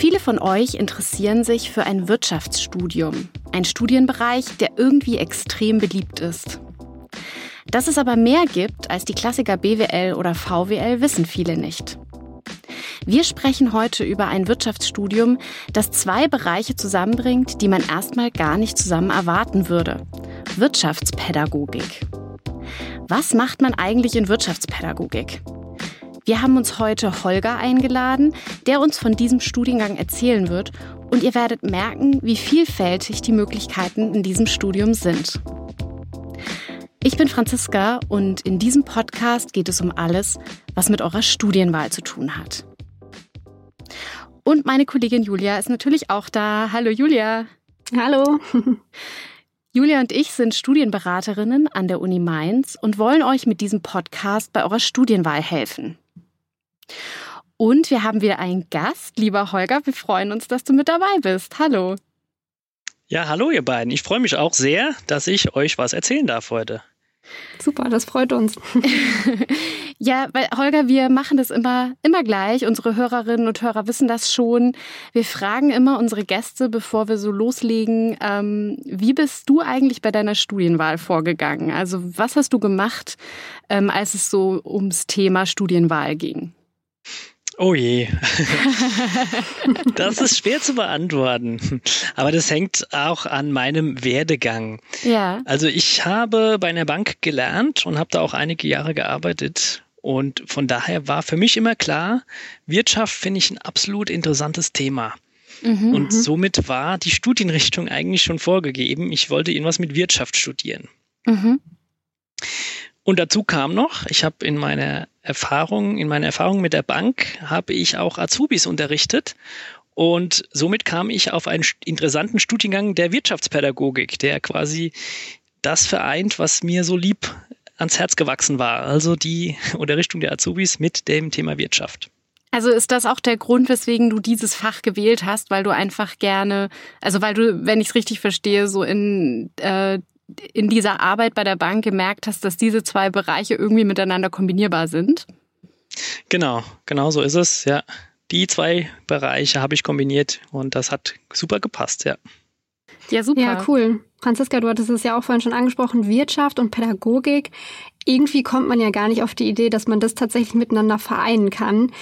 Viele von euch interessieren sich für ein Wirtschaftsstudium, ein Studienbereich, der irgendwie extrem beliebt ist. Dass es aber mehr gibt als die Klassiker BWL oder VWL, wissen viele nicht. Wir sprechen heute über ein Wirtschaftsstudium, das zwei Bereiche zusammenbringt, die man erstmal gar nicht zusammen erwarten würde. Wirtschaftspädagogik. Was macht man eigentlich in Wirtschaftspädagogik? Wir haben uns heute Holger eingeladen, der uns von diesem Studiengang erzählen wird und ihr werdet merken, wie vielfältig die Möglichkeiten in diesem Studium sind. Ich bin Franziska und in diesem Podcast geht es um alles, was mit eurer Studienwahl zu tun hat. Und meine Kollegin Julia ist natürlich auch da. Hallo Julia. Hallo. Julia und ich sind Studienberaterinnen an der Uni Mainz und wollen euch mit diesem Podcast bei eurer Studienwahl helfen. Und wir haben wieder einen Gast, lieber Holger. Wir freuen uns, dass du mit dabei bist. Hallo. Ja, hallo ihr beiden. Ich freue mich auch sehr, dass ich euch was erzählen darf heute. Super, das freut uns. ja, weil Holger, wir machen das immer, immer gleich. Unsere Hörerinnen und Hörer wissen das schon. Wir fragen immer unsere Gäste, bevor wir so loslegen, ähm, wie bist du eigentlich bei deiner Studienwahl vorgegangen? Also was hast du gemacht, ähm, als es so ums Thema Studienwahl ging? Oh je. das ist schwer zu beantworten. Aber das hängt auch an meinem Werdegang. Ja. Also ich habe bei einer Bank gelernt und habe da auch einige Jahre gearbeitet. Und von daher war für mich immer klar, Wirtschaft finde ich ein absolut interessantes Thema. Mhm, und mhm. somit war die Studienrichtung eigentlich schon vorgegeben. Ich wollte irgendwas mit Wirtschaft studieren. Mhm. Und dazu kam noch, ich habe in meiner Erfahrung, in meiner Erfahrung mit der Bank, habe ich auch Azubis unterrichtet. Und somit kam ich auf einen interessanten Studiengang der Wirtschaftspädagogik, der quasi das vereint, was mir so lieb ans Herz gewachsen war. Also die Unterrichtung der Azubis mit dem Thema Wirtschaft. Also ist das auch der Grund, weswegen du dieses Fach gewählt hast, weil du einfach gerne, also weil du, wenn ich es richtig verstehe, so in äh, in dieser Arbeit bei der Bank gemerkt hast, dass diese zwei Bereiche irgendwie miteinander kombinierbar sind? Genau, genau so ist es, ja. Die zwei Bereiche habe ich kombiniert und das hat super gepasst, ja. Ja, super. Ja, cool. Franziska, du hattest es ja auch vorhin schon angesprochen, Wirtschaft und Pädagogik irgendwie kommt man ja gar nicht auf die Idee, dass man das tatsächlich miteinander vereinen kann.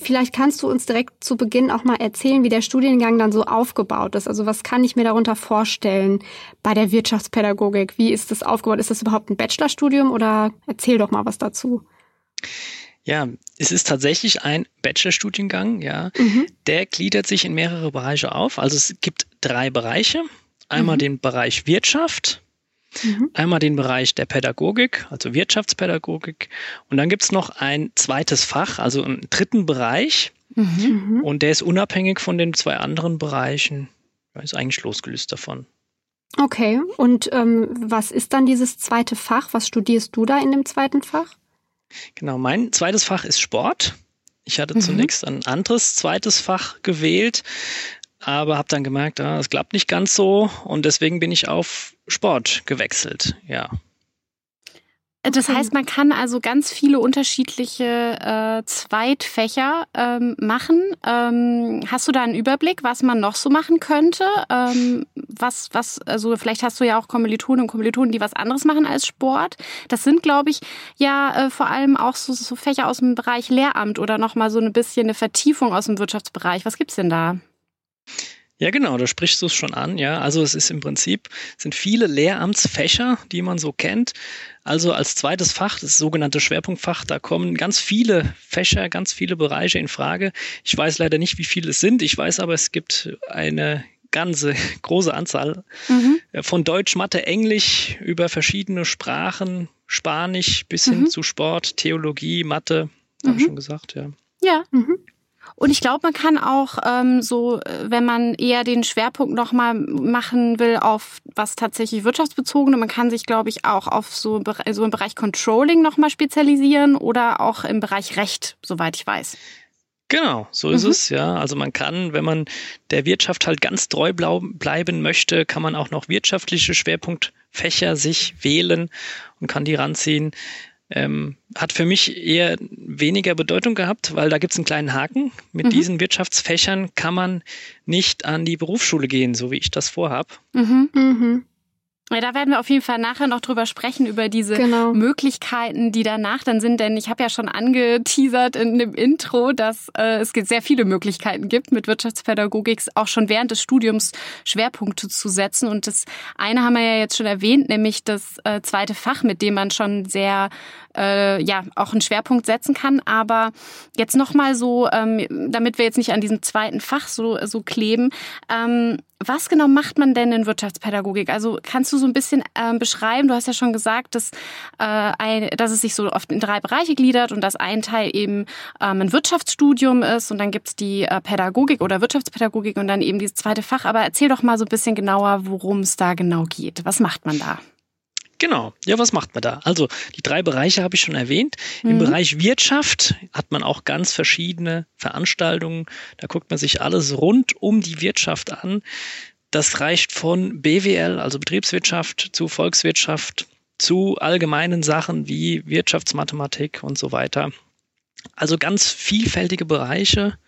Vielleicht kannst du uns direkt zu Beginn auch mal erzählen, wie der Studiengang dann so aufgebaut ist. Also was kann ich mir darunter vorstellen bei der Wirtschaftspädagogik? Wie ist das aufgebaut? Ist das überhaupt ein Bachelorstudium oder erzähl doch mal was dazu? Ja, es ist tatsächlich ein Bachelorstudiengang, ja. Mhm. Der gliedert sich in mehrere Bereiche auf. Also es gibt drei Bereiche. Einmal mhm. den Bereich Wirtschaft, Mhm. Einmal den Bereich der Pädagogik, also Wirtschaftspädagogik. Und dann gibt's noch ein zweites Fach, also einen dritten Bereich. Mhm. Und der ist unabhängig von den zwei anderen Bereichen. Er ist eigentlich losgelöst davon. Okay, und ähm, was ist dann dieses zweite Fach? Was studierst du da in dem zweiten Fach? Genau, mein zweites Fach ist Sport. Ich hatte mhm. zunächst ein anderes zweites Fach gewählt, aber habe dann gemerkt, ah, das klappt nicht ganz so und deswegen bin ich auf Sport gewechselt, ja. Das heißt, man kann also ganz viele unterschiedliche äh, Zweitfächer ähm, machen. Ähm, hast du da einen Überblick, was man noch so machen könnte? Ähm, was, was, also vielleicht hast du ja auch Kommilitonen und Kommilitonen, die was anderes machen als Sport. Das sind, glaube ich, ja äh, vor allem auch so, so Fächer aus dem Bereich Lehramt oder nochmal so ein bisschen eine Vertiefung aus dem Wirtschaftsbereich. Was gibt's denn da? Ja, genau, da sprichst du es schon an. Ja, also es ist im Prinzip sind viele Lehramtsfächer, die man so kennt. Also als zweites Fach, das sogenannte Schwerpunktfach, da kommen ganz viele Fächer, ganz viele Bereiche in Frage. Ich weiß leider nicht, wie viele es sind. Ich weiß aber, es gibt eine ganze große Anzahl mhm. von Deutsch, Mathe, Englisch über verschiedene Sprachen, Spanisch bis hin mhm. zu Sport, Theologie, Mathe, mhm. habe ich schon gesagt, ja. Ja. Mhm. Und ich glaube, man kann auch ähm, so, äh, wenn man eher den Schwerpunkt nochmal machen will auf was tatsächlich wirtschaftsbezogene, man kann sich, glaube ich, auch auf so, so im Bereich Controlling nochmal spezialisieren oder auch im Bereich Recht, soweit ich weiß. Genau, so ist mhm. es, ja. Also man kann, wenn man der Wirtschaft halt ganz treu bleiben möchte, kann man auch noch wirtschaftliche Schwerpunktfächer sich wählen und kann die ranziehen. Ähm, hat für mich eher weniger Bedeutung gehabt, weil da gibt es einen kleinen Haken. Mit mhm. diesen Wirtschaftsfächern kann man nicht an die Berufsschule gehen, so wie ich das vorhab. Mhm. Mhm. Ja, da werden wir auf jeden Fall nachher noch drüber sprechen, über diese genau. Möglichkeiten, die danach dann sind. Denn ich habe ja schon angeteasert in dem Intro, dass äh, es sehr viele Möglichkeiten gibt, mit Wirtschaftspädagogik auch schon während des Studiums Schwerpunkte zu setzen. Und das eine haben wir ja jetzt schon erwähnt, nämlich das äh, zweite Fach, mit dem man schon sehr äh, ja auch einen Schwerpunkt setzen kann. Aber jetzt nochmal so, ähm, damit wir jetzt nicht an diesem zweiten Fach so, so kleben, ähm, was genau macht man denn in Wirtschaftspädagogik? Also kannst du so ein bisschen ähm, beschreiben? Du hast ja schon gesagt, dass, äh, ein, dass es sich so oft in drei Bereiche gliedert und dass ein Teil eben ähm, ein Wirtschaftsstudium ist und dann gibt's die äh, Pädagogik oder Wirtschaftspädagogik und dann eben dieses zweite Fach. Aber erzähl doch mal so ein bisschen genauer, worum es da genau geht. Was macht man da? Genau. Ja, was macht man da? Also die drei Bereiche habe ich schon erwähnt. Mhm. Im Bereich Wirtschaft hat man auch ganz verschiedene Veranstaltungen. Da guckt man sich alles rund um die Wirtschaft an. Das reicht von BWL, also Betriebswirtschaft, zu Volkswirtschaft, zu allgemeinen Sachen wie Wirtschaftsmathematik und so weiter. Also ganz vielfältige Bereiche.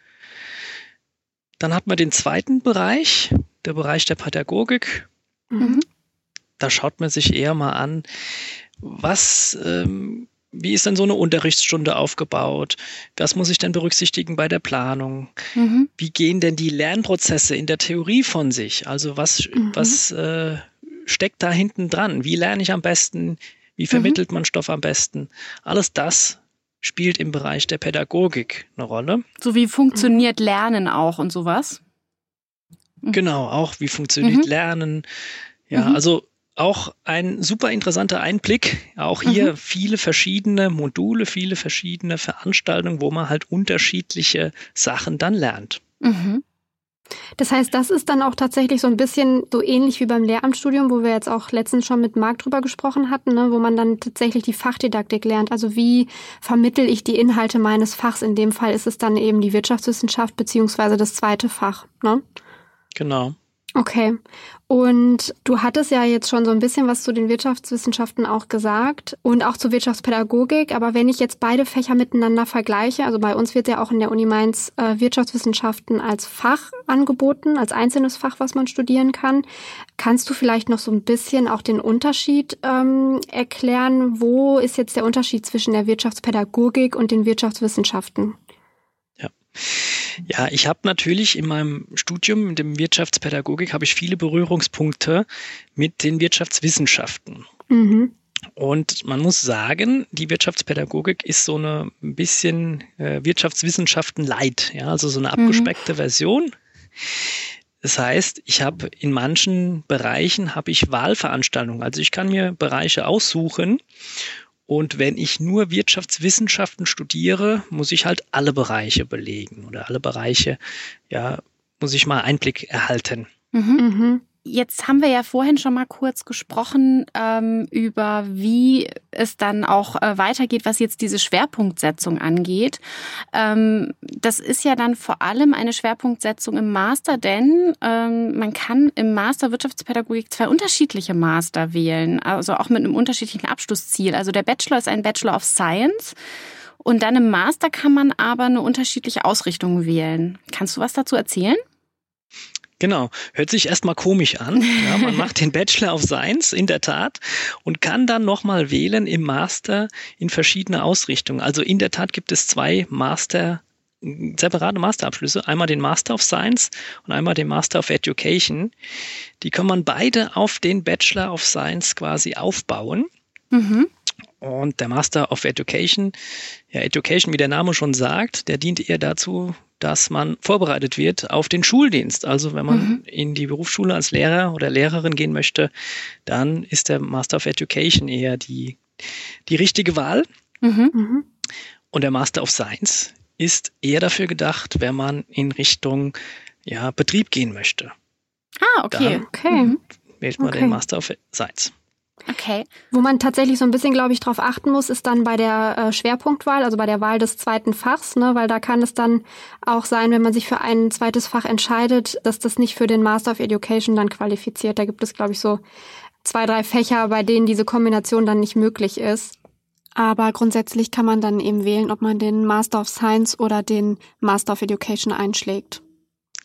Dann hat man den zweiten Bereich, der Bereich der Pädagogik. Mhm da schaut man sich eher mal an, was, ähm, wie ist denn so eine Unterrichtsstunde aufgebaut? Was muss ich denn berücksichtigen bei der Planung? Mhm. Wie gehen denn die Lernprozesse in der Theorie von sich? Also was, mhm. was äh, steckt da hinten dran? Wie lerne ich am besten? Wie vermittelt mhm. man Stoff am besten? Alles das spielt im Bereich der Pädagogik eine Rolle. So wie funktioniert Lernen auch und sowas? Mhm. Genau, auch wie funktioniert mhm. Lernen. Ja, mhm. also auch ein super interessanter Einblick. Auch hier mhm. viele verschiedene Module, viele verschiedene Veranstaltungen, wo man halt unterschiedliche Sachen dann lernt. Mhm. Das heißt, das ist dann auch tatsächlich so ein bisschen so ähnlich wie beim Lehramtsstudium, wo wir jetzt auch letztens schon mit Marc drüber gesprochen hatten, ne, wo man dann tatsächlich die Fachdidaktik lernt. Also wie vermittel ich die Inhalte meines Fachs? In dem Fall ist es dann eben die Wirtschaftswissenschaft beziehungsweise das zweite Fach. Ne? Genau. Okay. Und du hattest ja jetzt schon so ein bisschen was zu den Wirtschaftswissenschaften auch gesagt und auch zur Wirtschaftspädagogik. Aber wenn ich jetzt beide Fächer miteinander vergleiche, also bei uns wird ja auch in der Uni Mainz äh, Wirtschaftswissenschaften als Fach angeboten, als einzelnes Fach, was man studieren kann. Kannst du vielleicht noch so ein bisschen auch den Unterschied ähm, erklären? Wo ist jetzt der Unterschied zwischen der Wirtschaftspädagogik und den Wirtschaftswissenschaften? Ja. Ja, ich habe natürlich in meinem Studium, in dem Wirtschaftspädagogik, habe ich viele Berührungspunkte mit den Wirtschaftswissenschaften. Mhm. Und man muss sagen, die Wirtschaftspädagogik ist so eine ein bisschen äh, Wirtschaftswissenschaften light, ja, also so eine mhm. abgespeckte mhm. Version. Das heißt, ich habe in manchen Bereichen habe ich Wahlveranstaltungen. Also ich kann mir Bereiche aussuchen und wenn ich nur Wirtschaftswissenschaften studiere, muss ich halt alle Bereiche belegen oder alle Bereiche, ja, muss ich mal Einblick erhalten. Mhm. Jetzt haben wir ja vorhin schon mal kurz gesprochen ähm, über, wie es dann auch äh, weitergeht, was jetzt diese Schwerpunktsetzung angeht. Ähm, das ist ja dann vor allem eine Schwerpunktsetzung im Master, denn ähm, man kann im Master Wirtschaftspädagogik zwei unterschiedliche Master wählen, also auch mit einem unterschiedlichen Abschlussziel. Also der Bachelor ist ein Bachelor of Science. Und dann im Master kann man aber eine unterschiedliche Ausrichtung wählen. Kannst du was dazu erzählen? Genau, hört sich erstmal komisch an. Ja, man macht den Bachelor of Science in der Tat und kann dann nochmal wählen im Master in verschiedene Ausrichtungen. Also in der Tat gibt es zwei Master separate Masterabschlüsse, einmal den Master of Science und einmal den Master of Education. Die kann man beide auf den Bachelor of Science quasi aufbauen. Mhm. Und der Master of Education, ja, Education, wie der Name schon sagt, der dient eher dazu, dass man vorbereitet wird auf den Schuldienst. Also wenn man mhm. in die Berufsschule als Lehrer oder Lehrerin gehen möchte, dann ist der Master of Education eher die, die richtige Wahl. Mhm. mhm. Und der Master of Science ist eher dafür gedacht, wenn man in Richtung ja, Betrieb gehen möchte. Ah, okay. Dann okay. wählt man okay. den Master of Science. Okay. Wo man tatsächlich so ein bisschen, glaube ich, drauf achten muss, ist dann bei der äh, Schwerpunktwahl, also bei der Wahl des zweiten Fachs, ne, weil da kann es dann auch sein, wenn man sich für ein zweites Fach entscheidet, dass das nicht für den Master of Education dann qualifiziert. Da gibt es, glaube ich, so zwei, drei Fächer, bei denen diese Kombination dann nicht möglich ist. Aber grundsätzlich kann man dann eben wählen, ob man den Master of Science oder den Master of Education einschlägt.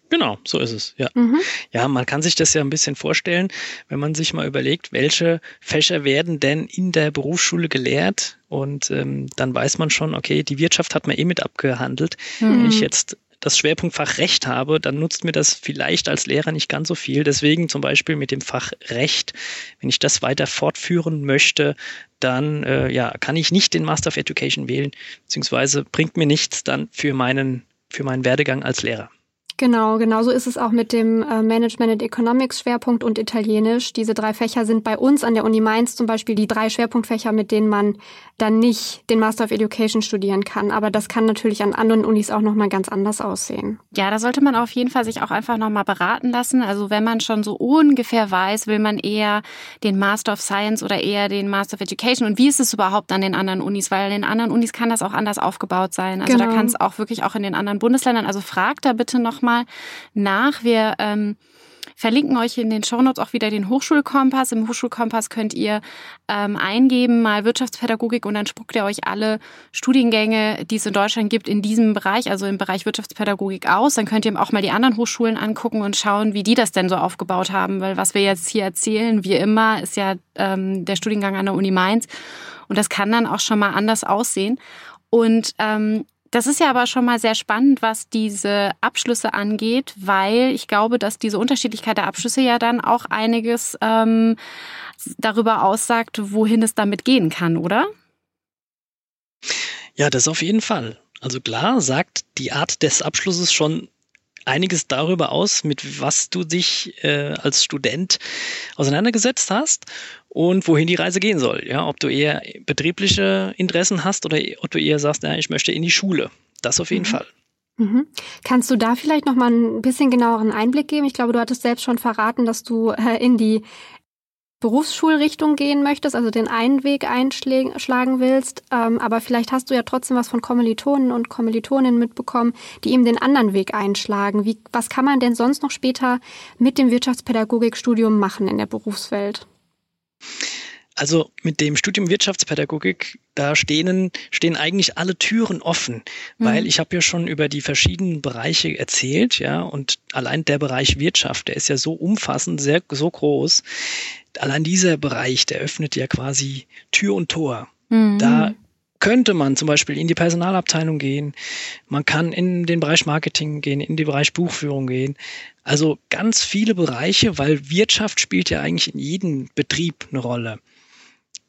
Genau, so ist es, ja. Mhm. Ja, man kann sich das ja ein bisschen vorstellen, wenn man sich mal überlegt, welche Fächer werden denn in der Berufsschule gelehrt und ähm, dann weiß man schon, okay, die Wirtschaft hat man eh mit abgehandelt. Mhm. Wenn ich jetzt das Schwerpunktfach Recht habe, dann nutzt mir das vielleicht als Lehrer nicht ganz so viel. Deswegen zum Beispiel mit dem Fach Recht, wenn ich das weiter fortführen möchte, dann äh, ja, kann ich nicht den Master of Education wählen, beziehungsweise bringt mir nichts dann für meinen, für meinen Werdegang als Lehrer. Genau, genauso ist es auch mit dem äh, Management and Economics Schwerpunkt und Italienisch. Diese drei Fächer sind bei uns an der Uni Mainz zum Beispiel die drei Schwerpunktfächer, mit denen man dann nicht den Master of Education studieren kann. Aber das kann natürlich an anderen Unis auch nochmal ganz anders aussehen. Ja, da sollte man auf jeden Fall sich auch einfach nochmal beraten lassen. Also wenn man schon so ungefähr weiß, will man eher den Master of Science oder eher den Master of Education und wie ist es überhaupt an den anderen Unis? Weil in den anderen Unis kann das auch anders aufgebaut sein. Also genau. da kann es auch wirklich auch in den anderen Bundesländern. Also fragt da bitte nochmal nach. Wir ähm, verlinken euch in den Shownotes auch wieder den Hochschulkompass. Im Hochschulkompass könnt ihr ähm, eingeben, mal Wirtschaftspädagogik und dann spuckt ihr euch alle Studiengänge, die es in Deutschland gibt, in diesem Bereich, also im Bereich Wirtschaftspädagogik aus. Dann könnt ihr auch mal die anderen Hochschulen angucken und schauen, wie die das denn so aufgebaut haben. Weil was wir jetzt hier erzählen, wie immer, ist ja ähm, der Studiengang an der Uni Mainz. Und das kann dann auch schon mal anders aussehen. Und ähm, das ist ja aber schon mal sehr spannend, was diese Abschlüsse angeht, weil ich glaube, dass diese Unterschiedlichkeit der Abschlüsse ja dann auch einiges ähm, darüber aussagt, wohin es damit gehen kann, oder? Ja, das auf jeden Fall. Also klar sagt die Art des Abschlusses schon einiges darüber aus, mit was du dich äh, als Student auseinandergesetzt hast und wohin die Reise gehen soll. Ja, ob du eher betriebliche Interessen hast oder ob du eher sagst, ja, ich möchte in die Schule. Das auf jeden mhm. Fall. Mhm. Kannst du da vielleicht noch mal ein bisschen genaueren Einblick geben? Ich glaube, du hattest selbst schon verraten, dass du äh, in die Berufsschulrichtung gehen möchtest, also den einen Weg einschlagen willst, ähm, aber vielleicht hast du ja trotzdem was von Kommilitonen und Kommilitoninnen mitbekommen, die eben den anderen Weg einschlagen. Wie, was kann man denn sonst noch später mit dem Wirtschaftspädagogikstudium machen in der Berufswelt? Also mit dem Studium Wirtschaftspädagogik, da stehen, stehen eigentlich alle Türen offen, mhm. weil ich habe ja schon über die verschiedenen Bereiche erzählt, ja, und allein der Bereich Wirtschaft, der ist ja so umfassend, sehr so groß. Allein dieser Bereich, der öffnet ja quasi Tür und Tor. Mhm. Da könnte man zum Beispiel in die Personalabteilung gehen, man kann in den Bereich Marketing gehen, in den Bereich Buchführung gehen. Also ganz viele Bereiche, weil Wirtschaft spielt ja eigentlich in jedem Betrieb eine Rolle.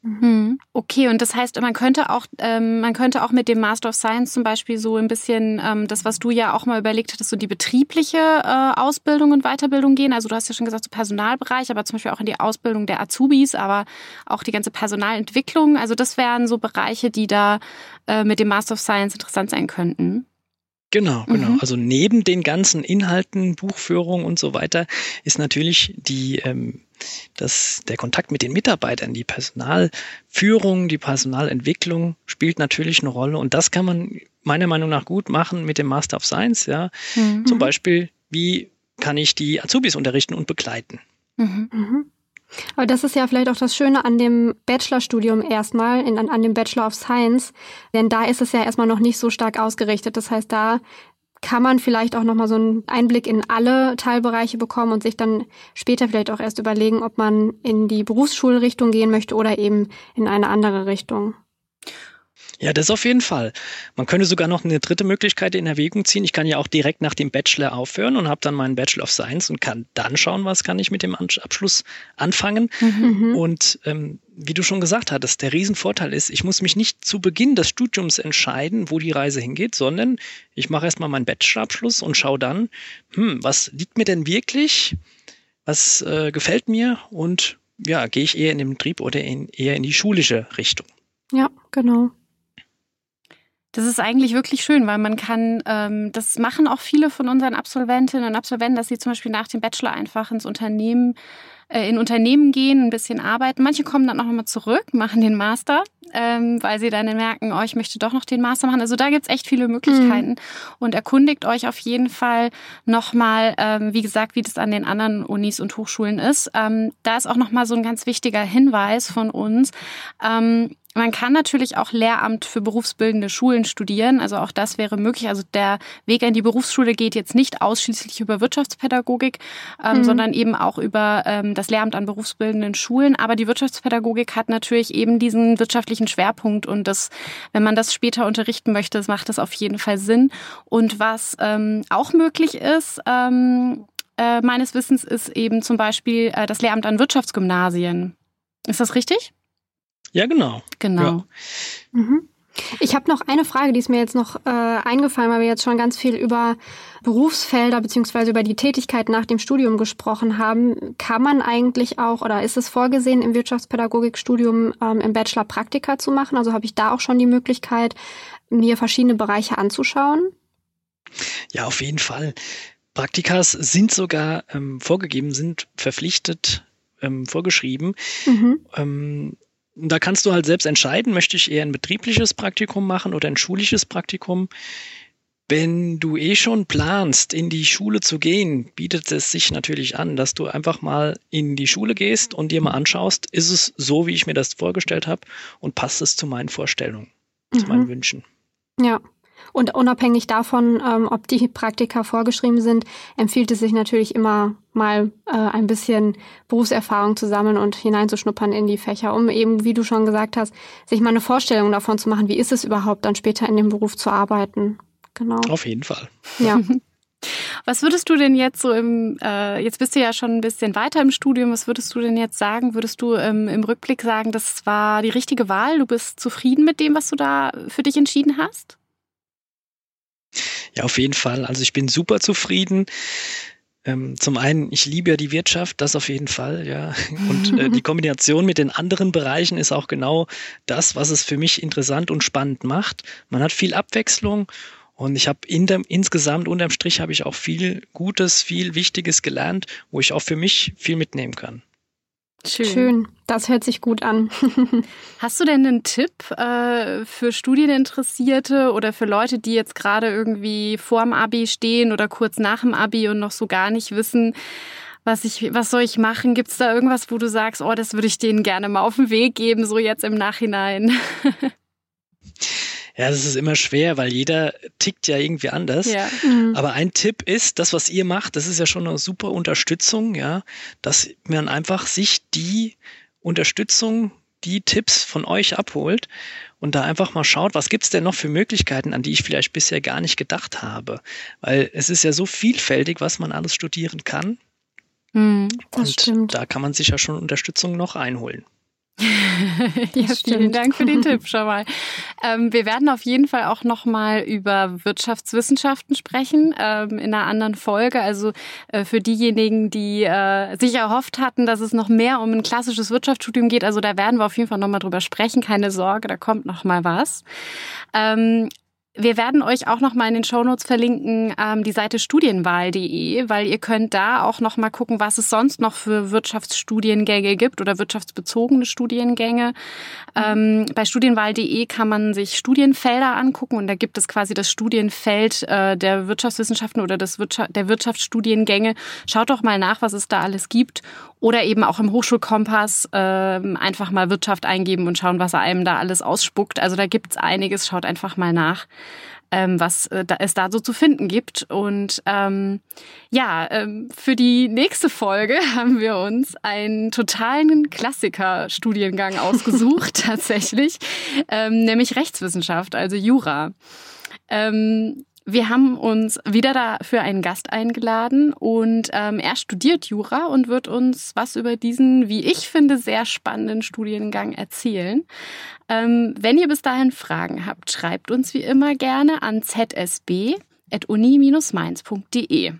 Mhm. Okay, und das heißt, man könnte auch, ähm, man könnte auch mit dem Master of Science zum Beispiel so ein bisschen ähm, das, was du ja auch mal überlegt hattest, so die betriebliche äh, Ausbildung und Weiterbildung gehen. Also du hast ja schon gesagt, so Personalbereich, aber zum Beispiel auch in die Ausbildung der Azubis, aber auch die ganze Personalentwicklung. Also das wären so Bereiche, die da äh, mit dem Master of Science interessant sein könnten. Genau, genau. Mhm. Also neben den ganzen Inhalten, Buchführung und so weiter ist natürlich die, ähm, das, der Kontakt mit den Mitarbeitern, die Personalführung, die Personalentwicklung spielt natürlich eine Rolle und das kann man meiner Meinung nach gut machen mit dem Master of Science. Ja, mhm. zum Beispiel wie kann ich die Azubis unterrichten und begleiten. Mhm. Aber das ist ja vielleicht auch das Schöne an dem Bachelorstudium erstmal, in, an, an dem Bachelor of Science, denn da ist es ja erstmal noch nicht so stark ausgerichtet. Das heißt, da kann man vielleicht auch nochmal so einen Einblick in alle Teilbereiche bekommen und sich dann später vielleicht auch erst überlegen, ob man in die Berufsschulrichtung gehen möchte oder eben in eine andere Richtung. Ja, das auf jeden Fall. Man könnte sogar noch eine dritte Möglichkeit in Erwägung ziehen. Ich kann ja auch direkt nach dem Bachelor aufhören und habe dann meinen Bachelor of Science und kann dann schauen, was kann ich mit dem Abschluss anfangen. Mhm. Und ähm, wie du schon gesagt hattest, der Riesenvorteil ist, ich muss mich nicht zu Beginn des Studiums entscheiden, wo die Reise hingeht, sondern ich mache erstmal meinen Bachelorabschluss und schaue dann, hm, was liegt mir denn wirklich, was äh, gefällt mir und ja, gehe ich eher in den Betrieb oder in, eher in die schulische Richtung. Ja, genau. Das ist eigentlich wirklich schön, weil man kann, ähm, das machen auch viele von unseren Absolventinnen und Absolventen, dass sie zum Beispiel nach dem Bachelor einfach ins Unternehmen äh, in Unternehmen gehen, ein bisschen arbeiten. Manche kommen dann auch nochmal zurück, machen den Master, ähm, weil sie dann merken, oh, ich möchte doch noch den Master machen. Also da gibt's echt viele Möglichkeiten. Mhm. Und erkundigt euch auf jeden Fall nochmal, ähm, wie gesagt, wie das an den anderen Unis und Hochschulen ist. Ähm, da ist auch nochmal so ein ganz wichtiger Hinweis von uns. Ähm, Man kann natürlich auch Lehramt für berufsbildende Schulen studieren. Also auch das wäre möglich. Also der Weg in die Berufsschule geht jetzt nicht ausschließlich über Wirtschaftspädagogik, ähm, mhm. sondern eben auch über ähm, das Lehramt an berufsbildenden Schulen. Aber die Wirtschaftspädagogik hat natürlich eben diesen wirtschaftlichen Schwerpunkt und das, wenn man das später unterrichten möchte, macht das auf jeden Fall Sinn. Und was ähm, auch möglich ist, ähm, äh, meines Wissens, ist eben zum Beispiel äh, das Lehramt an Wirtschaftsgymnasien. Ist das richtig? Ja, genau. Genau. Ja. Mhm. Ich habe noch eine Frage, die ist mir jetzt noch äh, eingefallen, weil wir jetzt schon ganz viel über Berufsfelder beziehungsweise über die Tätigkeit nach dem Studium gesprochen haben. Kann man eigentlich auch oder ist es vorgesehen, im Wirtschaftspädagogikstudium ähm, im Bachelor Praktika zu machen? Also habe ich da auch schon die Möglichkeit, mir verschiedene Bereiche anzuschauen? Ja, auf jeden Fall. Praktikas sind sogar ähm, vorgegeben, sind verpflichtet ähm, vorgeschrieben. Mhm. Da kannst du halt selbst entscheiden, möchte ich eher ein betriebliches Praktikum machen oder ein schulisches Praktikum. Wenn du eh schon planst, in die Schule zu gehen, bietet es sich natürlich an, dass du einfach mal in die Schule gehst und dir mal anschaust, ist es so, wie ich mir das vorgestellt habe und passt es zu meinen Vorstellungen, mhm. zu meinen mhm. Wünschen. Ja. Und unabhängig davon, ähm, ob die Praktika vorgeschrieben sind, empfiehlt es sich natürlich immer mal äh, ein bisschen Berufserfahrung zu sammeln und hineinzuschnuppern in die Fächer, um eben, wie du schon gesagt hast, sich mal eine Vorstellung davon zu machen, wie ist es überhaupt dann später in dem Beruf zu arbeiten. Genau. Auf jeden Fall. Ja. Was würdest du denn jetzt so im, äh, jetzt bist du ja schon ein bisschen weiter im Studium, was würdest du denn jetzt sagen? Würdest du ähm, im Rückblick sagen, das war die richtige Wahl? Du bist zufrieden mit dem, was du da für dich entschieden hast? Ja, auf jeden Fall. Also ich bin super zufrieden. Ähm, zum einen, ich liebe ja die Wirtschaft, das auf jeden Fall, ja. Und äh, die Kombination mit den anderen Bereichen ist auch genau das, was es für mich interessant und spannend macht. Man hat viel Abwechslung und ich habe in dem, insgesamt unterm Strich habe ich auch viel Gutes, viel Wichtiges gelernt, wo ich auch für mich viel mitnehmen kann. Schön. Schön. Das hört sich gut an. Hast du denn einen Tipp äh, für Studieninteressierte oder für Leute, die jetzt gerade irgendwie vorm Abi stehen oder kurz nach dem Abi und noch so gar nicht wissen, was ich, was soll ich machen? Gibt es da irgendwas, wo du sagst, oh, das würde ich denen gerne mal auf den Weg geben, so jetzt im Nachhinein? Ja, das ist immer schwer, weil jeder tickt ja irgendwie anders. Ja. Mhm. Aber ein Tipp ist, das, was ihr macht, das ist ja schon eine super Unterstützung, ja, dass man einfach sich die Unterstützung, die Tipps von euch abholt und da einfach mal schaut, was gibt's denn noch für Möglichkeiten, an die ich vielleicht bisher gar nicht gedacht habe. Weil es ist ja so vielfältig, was man alles studieren kann. Das und stimmt. da kann man sich ja schon Unterstützung noch einholen. Ja, vielen Dank für den Tipp schon mal. Ähm, wir werden auf jeden Fall auch noch mal über Wirtschaftswissenschaften sprechen ähm, in einer anderen Folge. Also äh, für diejenigen, die äh, sich erhofft hatten, dass es noch mehr um ein klassisches Wirtschaftsstudium geht. Also da werden wir auf jeden Fall noch mal drüber sprechen. Keine Sorge, da kommt noch mal was. Ähm, wir werden euch auch noch mal in den Shownotes verlinken, ähm, die Seite studienwahl.de, weil ihr könnt da auch noch mal gucken, was es sonst noch für Wirtschaftsstudiengänge gibt oder wirtschaftsbezogene Studiengänge. Ähm, bei studienwahl.de kann man sich Studienfelder angucken und da gibt es quasi das Studienfeld äh, der Wirtschaftswissenschaften oder des Wirtschaft, der Wirtschaftsstudiengänge. Schaut doch mal nach, was es da alles gibt oder eben auch im Hochschulkompass äh, einfach mal Wirtschaft eingeben und schauen, was er einem da alles ausspuckt. Also da gibt's einiges, schaut einfach mal nach. Ähm, was äh, da, es da so zu finden gibt. Und ähm, ja, ähm, für die nächste Folge haben wir uns einen totalen Klassiker-Studiengang ausgesucht, tatsächlich, ähm, nämlich Rechtswissenschaft, also Jura. Ähm, wir haben uns wieder dafür einen Gast eingeladen und ähm, er studiert Jura und wird uns was über diesen, wie ich finde, sehr spannenden Studiengang erzählen. Ähm, wenn ihr bis dahin Fragen habt, schreibt uns wie immer gerne an zsb.uni-mainz.de.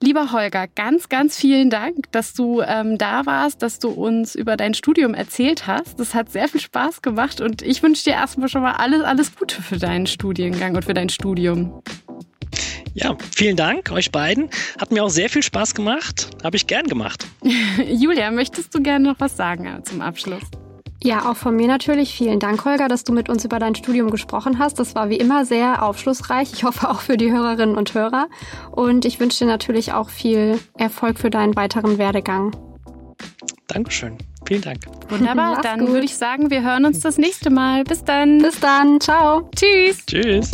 Lieber Holger, ganz, ganz vielen Dank, dass du ähm, da warst, dass du uns über dein Studium erzählt hast. Das hat sehr viel Spaß gemacht und ich wünsche dir erstmal schon mal alles, alles Gute für deinen Studiengang und für dein Studium. Ja, vielen Dank euch beiden. Hat mir auch sehr viel Spaß gemacht. Habe ich gern gemacht. Julia, möchtest du gerne noch was sagen äh, zum Abschluss? Ja, auch von mir natürlich. Vielen Dank, Holger, dass du mit uns über dein Studium gesprochen hast. Das war wie immer sehr aufschlussreich. Ich hoffe auch für die Hörerinnen und Hörer. Und ich wünsche dir natürlich auch viel Erfolg für deinen weiteren Werdegang. Dankeschön. Vielen Dank. Wunderbar, dann würde ich sagen, wir hören uns das nächste Mal. Bis dann. Bis dann. Ciao. Tschüss. Tschüss.